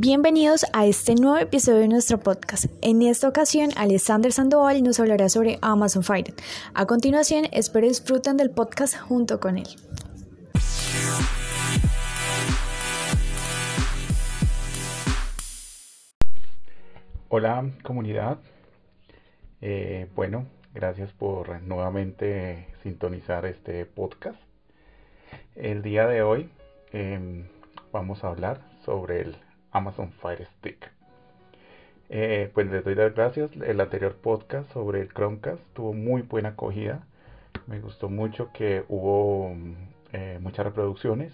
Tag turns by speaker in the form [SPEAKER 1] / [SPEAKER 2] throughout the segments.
[SPEAKER 1] Bienvenidos a este nuevo episodio de nuestro podcast. En esta ocasión, Alexander Sandoval nos hablará sobre Amazon Fire. A continuación, espero disfruten del podcast junto con él.
[SPEAKER 2] Hola comunidad, eh, bueno, gracias por nuevamente sintonizar este podcast. El día de hoy em, vamos a hablar sobre el Amazon Fire Stick. Eh, pues les doy las gracias. El anterior podcast sobre el Chromecast tuvo muy buena acogida. Me gustó mucho que hubo eh, muchas reproducciones.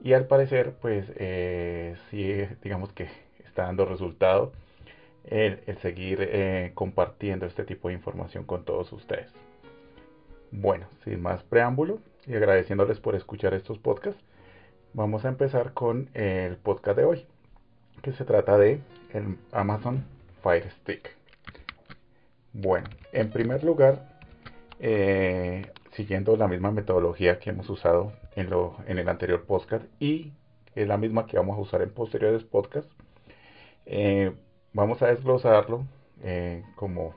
[SPEAKER 2] Y al parecer, pues eh, sí, digamos que está dando resultado el, seguir compartiendo este tipo de información con todos ustedes. Bueno, sin más preámbulo y agradeciéndoles por escuchar estos podcasts, vamos a empezar con el podcast de hoy que se trata de el Amazon Fire Stick. Bueno, en primer lugar, eh, siguiendo la misma metodología que hemos usado en, lo, en el anterior podcast y es la misma que vamos a usar en posteriores podcasts, eh, vamos a desglosarlo eh, como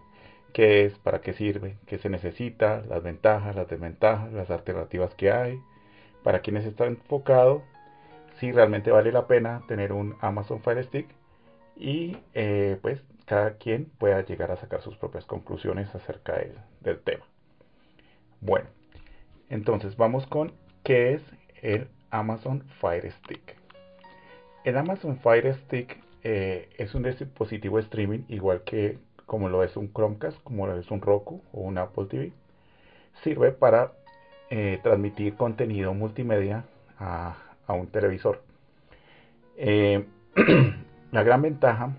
[SPEAKER 2] qué es, para qué sirve, qué se necesita, las ventajas, las desventajas, las alternativas que hay, para quienes está enfocado si realmente vale la pena tener un Amazon Fire Stick y eh, pues cada quien pueda llegar a sacar sus propias conclusiones acerca del tema. Bueno, entonces vamos con qué es el Amazon Fire Stick. El Amazon Fire Stick eh, es un dispositivo streaming igual que como lo es un Chromecast, como lo es un Roku o un Apple TV. Sirve para eh, transmitir contenido multimedia a, a un televisor. Eh, la gran ventaja,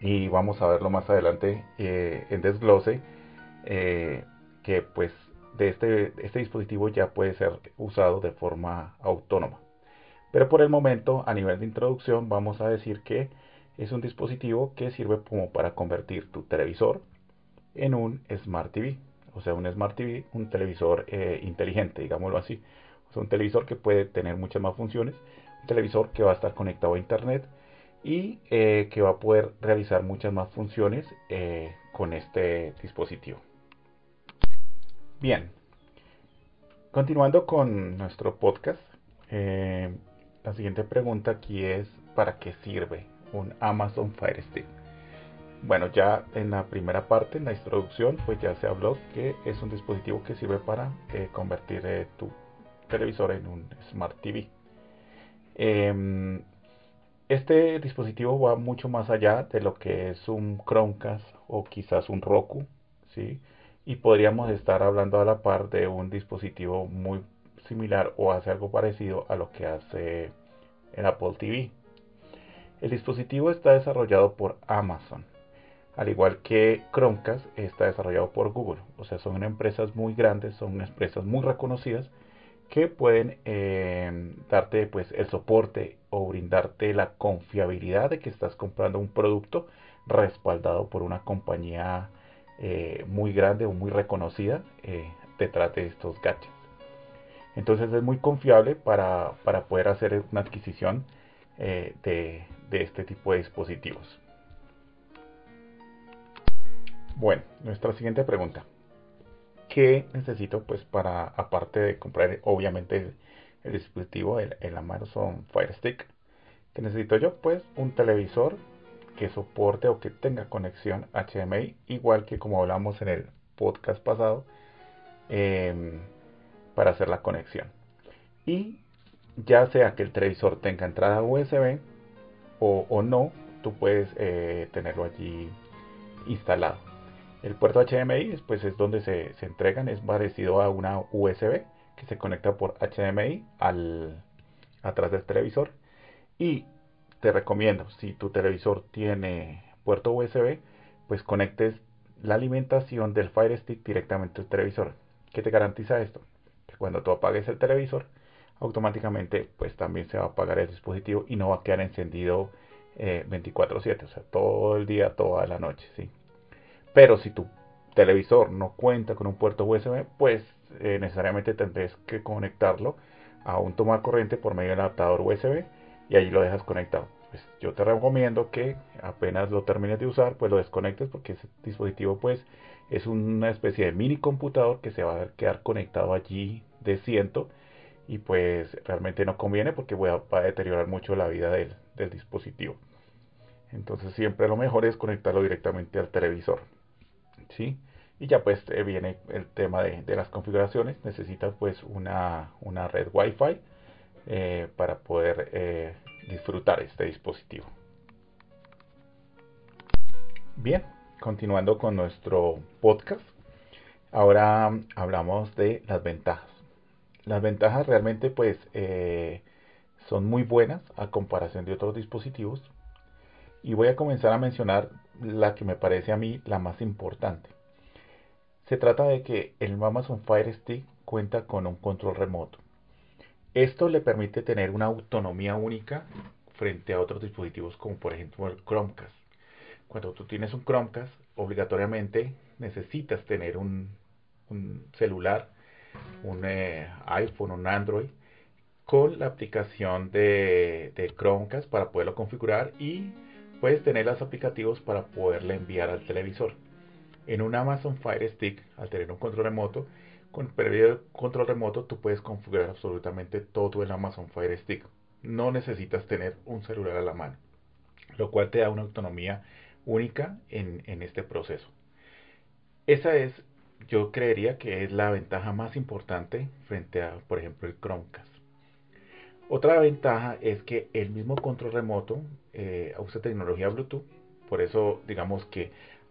[SPEAKER 2] y vamos a verlo más adelante eh, en desglose, eh, que pues de este, este dispositivo ya puede ser usado de forma autónoma. Pero por el momento, a nivel de introducción, vamos a decir que es un dispositivo que sirve como para convertir tu televisor en un Smart TV. O sea, un Smart TV, un televisor inteligente, digámoslo así. Es un televisor que puede tener muchas más funciones, un televisor que va a estar conectado a internet y eh, que va a poder realizar muchas más funciones eh, con este dispositivo. Bien, continuando con nuestro podcast, eh, la siguiente pregunta aquí es ¿para qué sirve un Amazon Fire Stick? Bueno, ya en la primera parte, en la introducción, pues ya se habló que es un dispositivo que sirve para convertir tu televisor en un Smart TV. Em, este dispositivo va mucho más allá de lo que es un Chromecast o quizás un Roku, ¿sí? Y podríamos estar hablando a la par de un dispositivo muy similar o hace algo parecido a lo que hace el Apple TV. El dispositivo está desarrollado por Amazon, al igual que Chromecast está desarrollado por Google. O sea, son empresas muy grandes, son empresas muy reconocidas que pueden eh, darte pues el soporte o brindarte la confiabilidad de que estás comprando un producto respaldado por una compañía eh, muy grande o muy reconocida eh, detrás de estos gadgets. Entonces es muy confiable para, poder hacer una adquisición de, de este tipo de dispositivos. Bueno, nuestra siguiente pregunta. ¿Qué necesito pues para, aparte de comprar obviamente el, dispositivo, el, Amazon Fire Stick? ¿Qué necesito yo? Pues un televisor que soporte o que tenga conexión HDMI, igual que como hablamos en el podcast pasado, em, para hacer la conexión. Y ya sea que el televisor tenga entrada USB o, no, tú puedes eh, tenerlo allí instalado. El puerto HDMI pues, es donde se, entregan, es parecido a una USB que se conecta por HDMI al, atrás del televisor. Y te recomiendo, si tu televisor tiene puerto USB, pues conectes la alimentación del Fire Stick directamente al televisor. ¿Qué te garantiza esto? Que cuando tú apagues el televisor, automáticamente pues también se va a apagar el dispositivo y no va a quedar encendido 24/7, eh, o sea, todo el día, toda la noche, ¿sí? Pero si tu televisor no cuenta con un puerto USB, pues eh, necesariamente tendrás que conectarlo a un toma corriente por medio del adaptador USB y allí lo dejas conectado. pues yo te recomiendo que apenas lo termines de usar, pues lo desconectes porque ese dispositivo pues es una especie de mini computador que se va a quedar conectado allí de ciento y pues realmente no conviene porque va a deteriorar mucho la vida del, dispositivo. Entonces siempre lo mejor es conectarlo directamente al televisor. ¿Sí? Y ya pues eh, viene el tema de, las configuraciones. Necesitas pues una, una red Wi-Fi eh, para poder eh, disfrutar este dispositivo. Bien, continuando con nuestro podcast, ahora hablamos de las ventajas. Las ventajas realmente pues son muy buenas a comparación de otros dispositivos y voy a comenzar a mencionar la que me parece a mí la más importante. Se trata de que el Amazon Fire Stick cuenta con un control remoto. Esto le permite tener una autonomía única frente a otros dispositivos como por ejemplo el Chromecast. Cuando tú tienes un Chromecast, obligatoriamente necesitas tener un, celular, un eh, iPhone, un Android, con la aplicación de, de, Chromecast para poderlo configurar y puedes tener los aplicativos para poderle enviar al televisor. En un Amazon Fire Stick, al tener un control remoto, con el control remoto tú puedes configurar absolutamente todo el Amazon Fire Stick no necesitas tener un celular a la mano, lo cual te da una autonomía única en, este proceso. Esa es, yo creería que es la ventaja más importante frente a, por ejemplo, el Chromecast. Otra ventaja es que el mismo control remoto eh, usa tecnología Bluetooth, por eso digamos que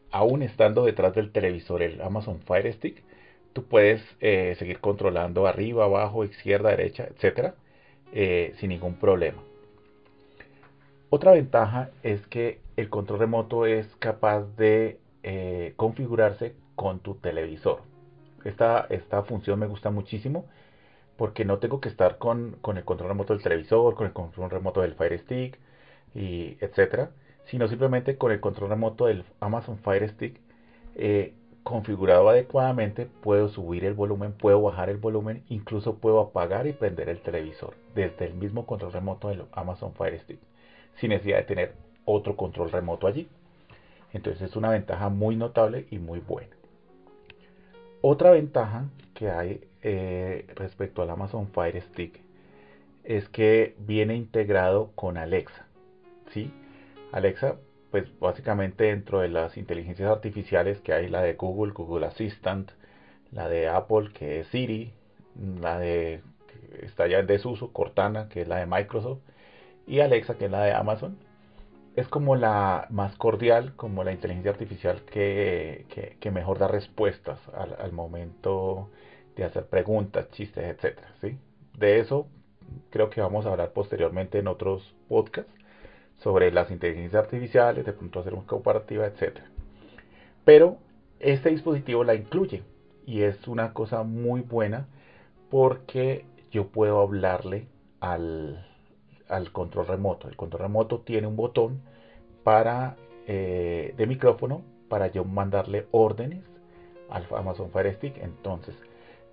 [SPEAKER 2] aún estando detrás del televisor el Amazon Fire Stick, tú puedes eh, seguir controlando arriba, abajo, izquierda, derecha, etcétera, eh, sin ningún problema. Otra ventaja es que el control remoto es capaz de configurarse con tu televisor. Esta, esta función me gusta muchísimo porque no tengo que estar con, el control remoto del televisor, con el control remoto del Fire Stick, y etcétera, sino simplemente con el control remoto del Amazon Fire Stick eh, configurado adecuadamente, puedo subir el volumen, puedo bajar el volumen, incluso puedo apagar y prender el televisor desde el mismo control remoto del Amazon Fire Stick, sin necesidad de tener otro control remoto allí. Entonces es una ventaja muy notable y muy buena. Otra ventaja que hay eh, respecto al Amazon Fire Stick es que viene integrado con Alexa. ¿sí? Alexa pues básicamente dentro de las inteligencias artificiales que hay la de Google, Google Assistant, la de Apple que es Siri, la de está ya en desuso, Cortana que es la de Microsoft y Alexa que es la de Amazon. Es como la más cordial, como la inteligencia artificial que, mejor da respuestas al, momento de hacer preguntas, chistes, etcétera, ¿sí? De eso creo que vamos a hablar posteriormente en otros podcasts sobre las inteligencias artificiales, de pronto hacer una comparativa, etc. Pero este dispositivo la incluye y es una cosa muy buena porque yo puedo hablarle al, control remoto. El control remoto tiene un botón para eh, de micrófono para yo mandarle órdenes al Amazon Fire Stick. Entonces,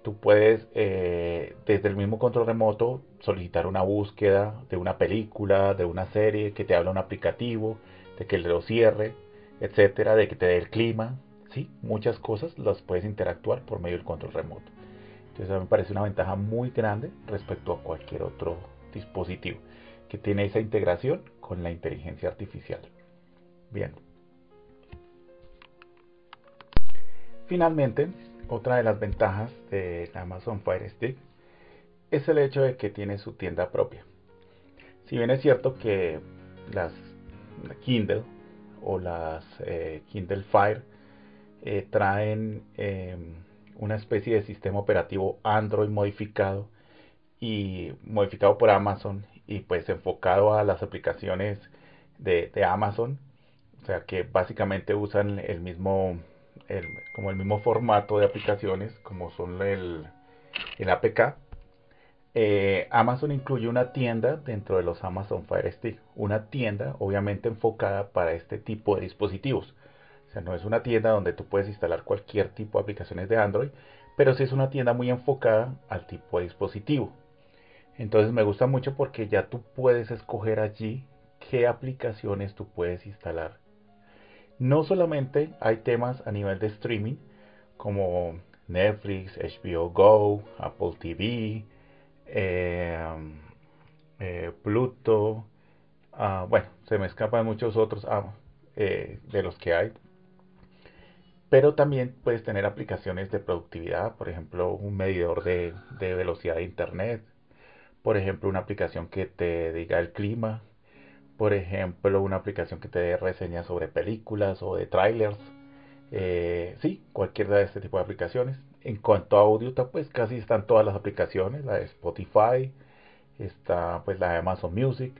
[SPEAKER 2] tú puedes eh, desde el mismo control remoto solicitar una búsqueda de una película, de una serie, que te habla un aplicativo, de que lo cierre, etcétera, de que te dé el clima, ¿sí? Muchas cosas las puedes interactuar por medio del control remoto. Entonces me parece una ventaja muy grande respecto a cualquier otro dispositivo que tiene esa integración con la inteligencia artificial. Bien. Finalmente, otra de las ventajas de Amazon Fire Stick es el hecho de que tiene su tienda propia. Si bien es cierto que las Kindle o las eh, Kindle Fire eh, traen em, una especie de sistema operativo Android modificado y modificado por Amazon y pues enfocado a las aplicaciones de, de Amazon, o sea que básicamente usan el mismo como el mismo formato de aplicaciones como son el, el APK. Eh, Amazon incluye una tienda dentro de los Amazon Fire Stick, una tienda obviamente enfocada para este tipo de dispositivos. O sea, no es una tienda donde tú puedes instalar cualquier tipo de aplicaciones de Android, pero sí es una tienda muy enfocada al tipo de dispositivo. Entonces me gusta mucho porque ya tú puedes escoger allí qué aplicaciones tú puedes instalar. No solamente hay temas a nivel de streaming como Netflix, HBO Go, Apple TV, eh, eh, Pluto, ah, bueno, se me escapan muchos otros ah, eh, de los que hay. Pero también puedes tener aplicaciones de productividad, por ejemplo, un medidor de, de velocidad de internet, por ejemplo, una aplicación que te diga el clima, por ejemplo, una aplicación que te dé reseñas sobre películas o de trailers. Eh, sí, cualquiera de este tipo de aplicaciones. En cuanto a audio, pues casi están todas las aplicaciones, la de Spotify, está pues la de Amazon Music,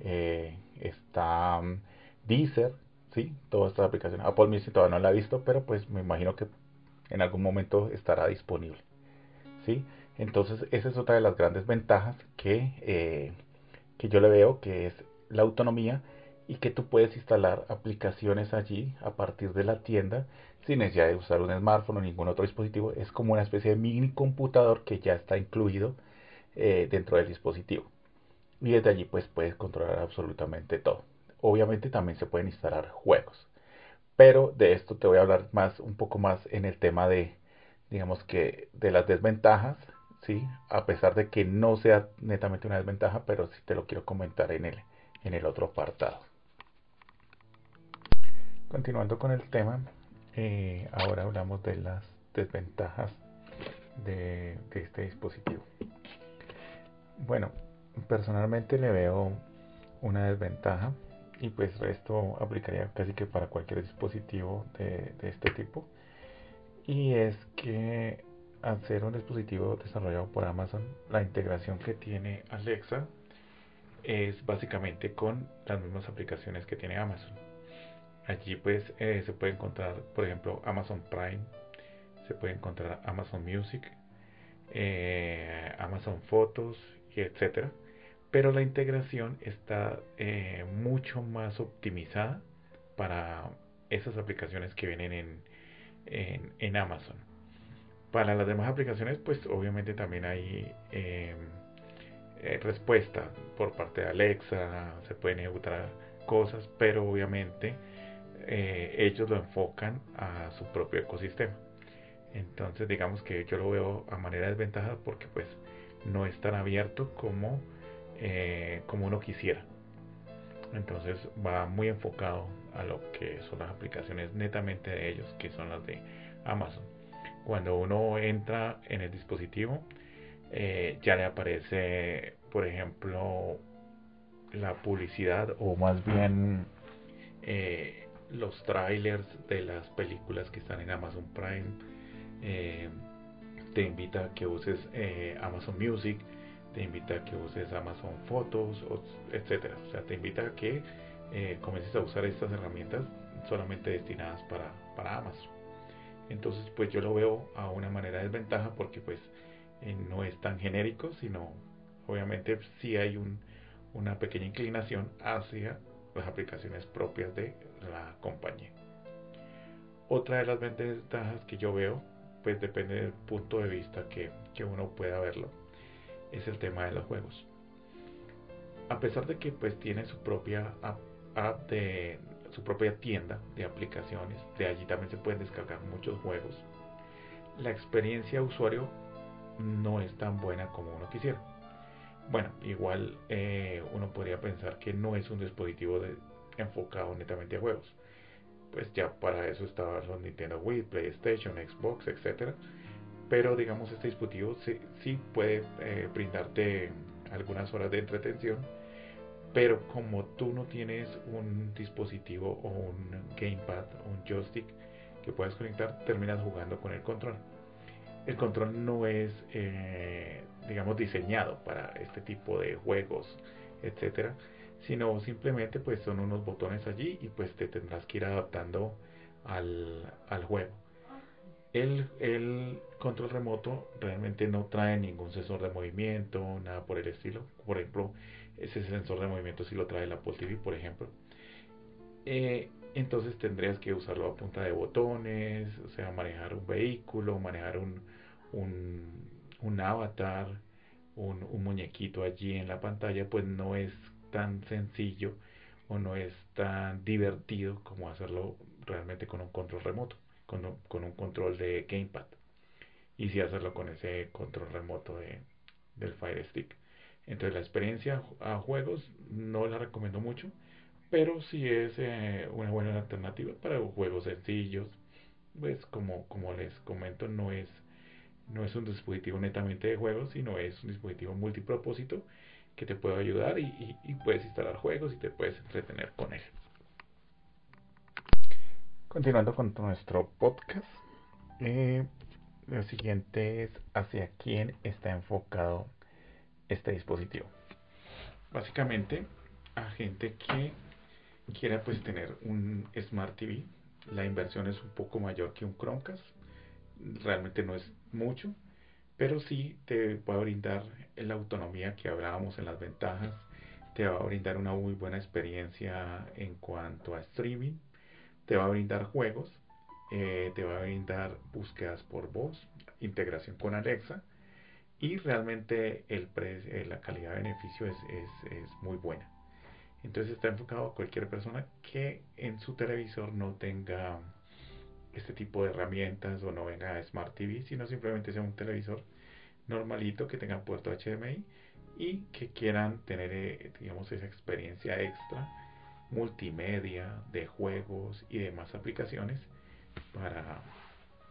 [SPEAKER 2] eh, está um, Deezer, sí, todas estas aplicaciones. Apple Music todavía no la he visto, pero pues me imagino que en algún momento estará disponible, sí. Entonces esa es otra de las grandes ventajas que, eh, que yo le veo, que es la autonomía y que tú puedes instalar aplicaciones allí a partir de la tienda sin necesidad de usar un smartphone o ningún otro dispositivo. Es como una especie de mini computador que ya está incluido eh, dentro del dispositivo. Y desde allí pues puedes controlar absolutamente todo. Obviamente también se pueden instalar juegos. Pero de esto te voy a hablar más, un poco más en el tema de, digamos que, de las desventajas, ¿sí? A pesar de que no sea netamente una desventaja, pero sí te lo quiero comentar en el, en el otro apartado. Continuando con el tema, eh, ahora hablamos de las desventajas de, este dispositivo. Bueno, personalmente le veo una desventaja y pues esto aplicaría casi que para cualquier dispositivo de, de este tipo y es que al ser un dispositivo desarrollado por Amazon la integración que tiene Alexa es básicamente con las mismas aplicaciones que tiene Amazon. Allí pues eh, se puede encontrar, por ejemplo, Amazon Prime, se puede encontrar Amazon Music, eh, Amazon Fotos y etcétera. Pero la integración está eh, mucho más optimizada para esas aplicaciones que vienen en, en, Amazon. Para las demás aplicaciones, pues obviamente también hay eh, respuesta por parte de Alexa, se pueden ejecutar cosas, pero obviamente eh, ellos lo enfocan a su propio ecosistema. Entonces digamos que yo lo veo a manera desventaja porque pues no es tan abierto como, eh, como uno quisiera. Entonces va muy enfocado a lo que son las aplicaciones netamente de ellos, que son las de Amazon. Cuando uno entra en el dispositivo, eh, ya le aparece, por ejemplo, la publicidad o más bien eh, los trailers de las películas que están en Amazon Prime. Eh, te invita a que uses Amazon Music, te invita a que uses Amazon Fotos, etcétera. O sea, te invita a que comiences a usar estas herramientas solamente destinadas para, para Amazon. Entonces, pues yo lo veo a una manera de desventaja porque pues eh, no es tan genérico, sino obviamente sí hay un, una pequeña inclinación hacia las aplicaciones propias de la compañía. Otra de las ventajas que yo veo, pues depende del punto de vista que, que uno pueda verlo, es el tema de los juegos. A pesar de que pues tiene su propia app, de su propia tienda de aplicaciones, de allí también se pueden descargar muchos juegos. La experiencia usuario no es tan buena como uno quisiera. Bueno, igual eh, uno podría pensar que no es un dispositivo enfocado netamente a juegos. Pues ya para eso estaba los Nintendo Wii, PlayStation, Xbox, etc. Pero digamos este dispositivo sí, puede eh, brindarte algunas horas de entretención. Pero como tú no tienes un dispositivo o un gamepad o un joystick que puedas conectar, terminas jugando con el control el control no es, eh, digamos, diseñado para este tipo de juegos, etcétera, sino simplemente pues son unos botones allí y pues te tendrás que ir adaptando al, juego. El, el, control remoto realmente no trae ningún sensor de movimiento, nada por el estilo. Por ejemplo, ese sensor de movimiento si lo trae la Apple TV, por ejemplo. Eh, entonces tendrías que usarlo a punta de botones, o sea, manejar un vehículo, manejar un, un, avatar, un, muñequito allí en la pantalla, pues no es tan sencillo o no es tan divertido como hacerlo realmente con un control remoto, con un, con un control de gamepad. Y si hacerlo con ese control remoto de, del Fire Stick. Entonces la experiencia a juegos no la recomiendo mucho, pero sí es eh, una buena alternativa para juegos sencillos. Pues como, como les comento, no es, no es un dispositivo netamente de juegos, sino es un dispositivo multipropósito que te puede ayudar y, puedes instalar juegos y te puedes entretener con él. Continuando con nuestro podcast, eh, lo siguiente es hacia quién está enfocado este dispositivo. Básicamente a gente que quiera pues tener un Smart TV. La inversión es un poco mayor que un Chromecast. Realmente no es mucho, pero sí te va a brindar la autonomía que hablábamos en las ventajas. Te va a brindar una muy buena experiencia en cuanto a streaming. Te va a brindar juegos. Eh, te va a brindar búsquedas por voz, integración con Alexa y realmente el eh, la calidad-beneficio es, es, muy buena. Entonces está enfocado a cualquier persona que en su televisor no tenga este tipo de herramientas o no venga Smart TV, sino simplemente sea un televisor normalito que tenga puerto HDMI y que quieran tener, eh, digamos, esa experiencia extra multimedia de juegos y demás aplicaciones para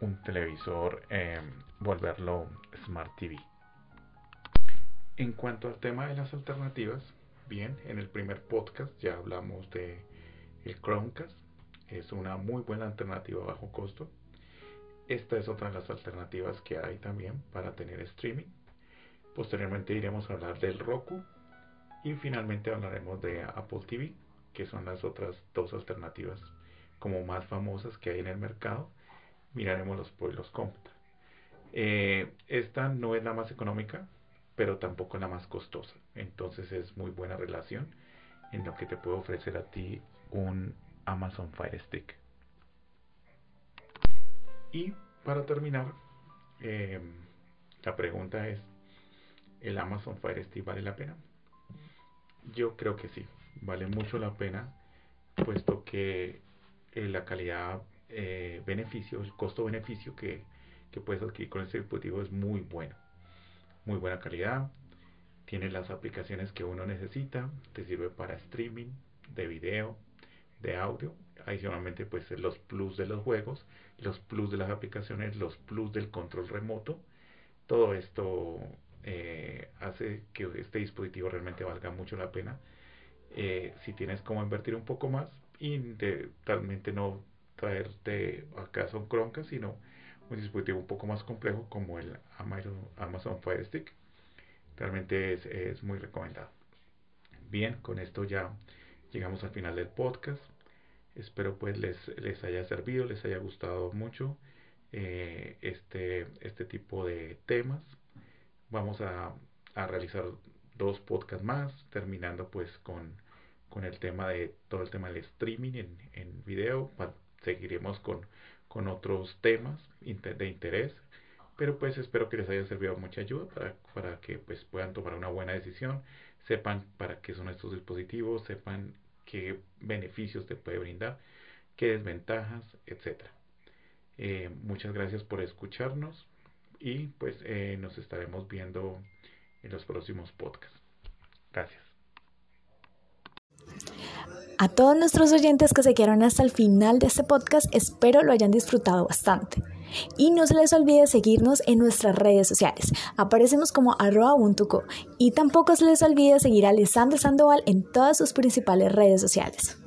[SPEAKER 2] un televisor, em, volverlo Smart TV. En cuanto al tema de las alternativas, bien, en el primer podcast ya hablamos de el Chromecast, es una muy buena alternativa a bajo costo. Esta es otra de las alternativas que hay también para tener streaming. Posteriormente iremos a hablar del Roku y finalmente hablaremos de Apple TV, que son las otras dos alternativas como más famosas que hay en el mercado. Miraremos los pros. Eh, esta no es la más económica, pero tampoco la más costosa. Entonces es muy buena relación en lo que te puede ofrecer a ti un Amazon Fire Stick. Y para terminar, em, la pregunta es, ¿el Amazon Fire Stick vale la pena? Yo creo que sí, vale mucho la pena, puesto que eh, la calidad eh, beneficio, el costo-beneficio que, que puedes adquirir con este dispositivo es muy bueno muy buena calidad, tiene las aplicaciones que uno necesita, te sirve para streaming de video, de audio, adicionalmente pues los plus de los juegos, los plus de las aplicaciones, los plus del control remoto, todo esto eh, hace que este dispositivo realmente valga mucho la pena. Eh, si tienes como invertir un poco más y de, realmente no traerte a casa un Chromecast, sino un dispositivo un poco más complejo como el Amazon Fire Stick. Realmente es, muy recomendado. Bien, con esto ya llegamos al final del podcast. Espero pues les, les haya servido, les haya gustado mucho eh, este, este tipo de temas. Vamos a, realizar dos podcasts más, terminando pues con, con, el tema de todo el tema del streaming en, en video. Seguiremos con con otros temas de interés. Pero pues espero que les haya servido mucha ayuda para, para que pues puedan tomar una buena decisión, sepan para qué son estos dispositivos, sepan qué beneficios te puede brindar, qué desventajas, etcétera. Eh, muchas gracias por escucharnos y pues eh, nos estaremos viendo en los próximos podcasts. Gracias.
[SPEAKER 1] A todos nuestros oyentes que se quedaron hasta el final de este podcast, espero lo hayan disfrutado bastante. Y no se les olvide seguirnos en nuestras redes sociales. Aparecemos como arroba Y tampoco se les olvide seguir a Alessandro Sandoval en todas sus principales redes sociales.